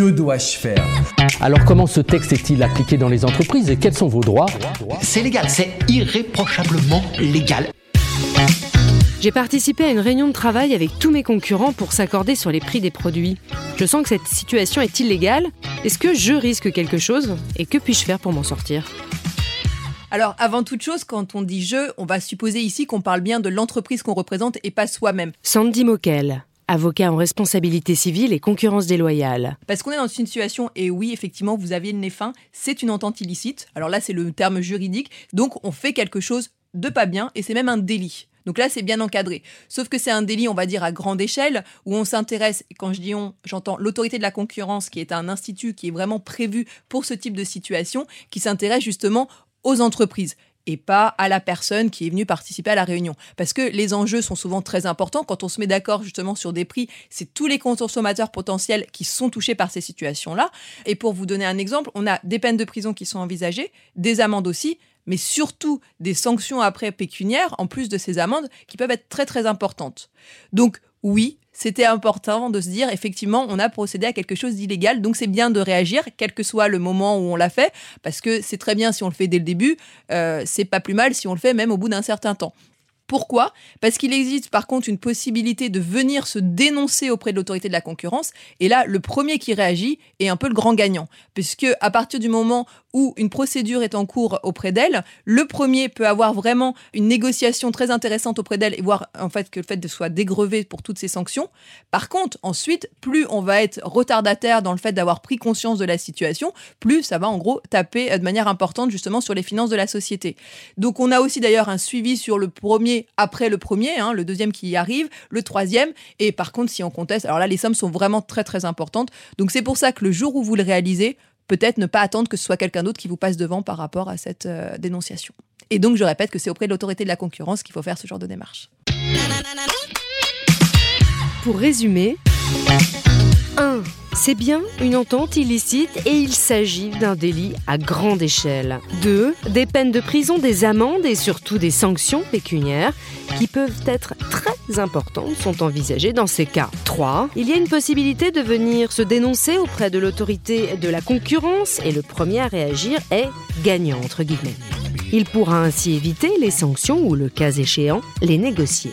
Que dois-je faire Alors comment ce texte est-il appliqué dans les entreprises et quels sont vos droits C'est légal, c'est irréprochablement légal. J'ai participé à une réunion de travail avec tous mes concurrents pour s'accorder sur les prix des produits. Je sens que cette situation est illégale. Est-ce que je risque quelque chose Et que puis-je faire pour m'en sortir? Alors, avant toute chose, quand on dit je, on va supposer ici qu'on parle bien de l'entreprise qu'on représente et pas soi-même. Sandy Moquel, avocat en responsabilité civile et concurrence déloyale. Parce qu'on est dans une situation, et oui, effectivement, vous aviez le nez fin, c'est une entente illicite. Alors là, c'est le terme juridique. Donc, on fait quelque chose de pas bien et c'est même un délit. Donc là, c'est bien encadré. Sauf que c'est un délit, on va dire, à grande échelle, où on s'intéresse, quand je dis on, j'entends l'autorité de la concurrence, qui est un institut qui est vraiment prévu pour ce type de situation, qui s'intéresse justement aux entreprises et pas à la personne qui est venue participer à la réunion. Parce que les enjeux sont souvent très importants. Quand on se met d'accord justement sur des prix, c'est tous les consommateurs potentiels qui sont touchés par ces situations-là. Et pour vous donner un exemple, on a des peines de prison qui sont envisagées, des amendes aussi, mais surtout des sanctions après pécuniaires, en plus de ces amendes, qui peuvent être très très importantes. Donc oui, c'était important de se dire, effectivement, on a procédé à quelque chose d'illégal, donc c'est bien de réagir, quel que soit le moment où on l'a fait, parce que c'est très bien si on le fait dès le début, euh, c'est pas plus mal si on le fait même au bout d'un certain temps. Pourquoi? Parce qu'il existe par contre une possibilité de venir se dénoncer auprès de l'autorité de la concurrence. Et là, le premier qui réagit est un peu le grand gagnant. Puisque à partir du moment où une procédure est en cours auprès d'elle, le premier peut avoir vraiment une négociation très intéressante auprès d'elle et voir en fait que le fait de soit dégrevé pour toutes ces sanctions. Par contre, ensuite, plus on va être retardataire dans le fait d'avoir pris conscience de la situation, plus ça va en gros taper de manière importante justement sur les finances de la société. Donc on a aussi d'ailleurs un suivi sur le premier après le premier, hein, le deuxième qui y arrive, le troisième. Et par contre, si on conteste, alors là, les sommes sont vraiment très très importantes. Donc c'est pour ça que le jour où vous le réalisez, peut-être ne pas attendre que ce soit quelqu'un d'autre qui vous passe devant par rapport à cette euh, dénonciation. Et donc je répète que c'est auprès de l'autorité de la concurrence qu'il faut faire ce genre de démarche. Pour résumer, 1. C'est bien une entente illicite et il s'agit d'un délit à grande échelle. 2. Des peines de prison, des amendes et surtout des sanctions pécuniaires qui peuvent être très importantes sont envisagées dans ces cas. 3. Il y a une possibilité de venir se dénoncer auprès de l'autorité de la concurrence et le premier à réagir est gagnant entre. Il pourra ainsi éviter les sanctions ou le cas échéant les négocier.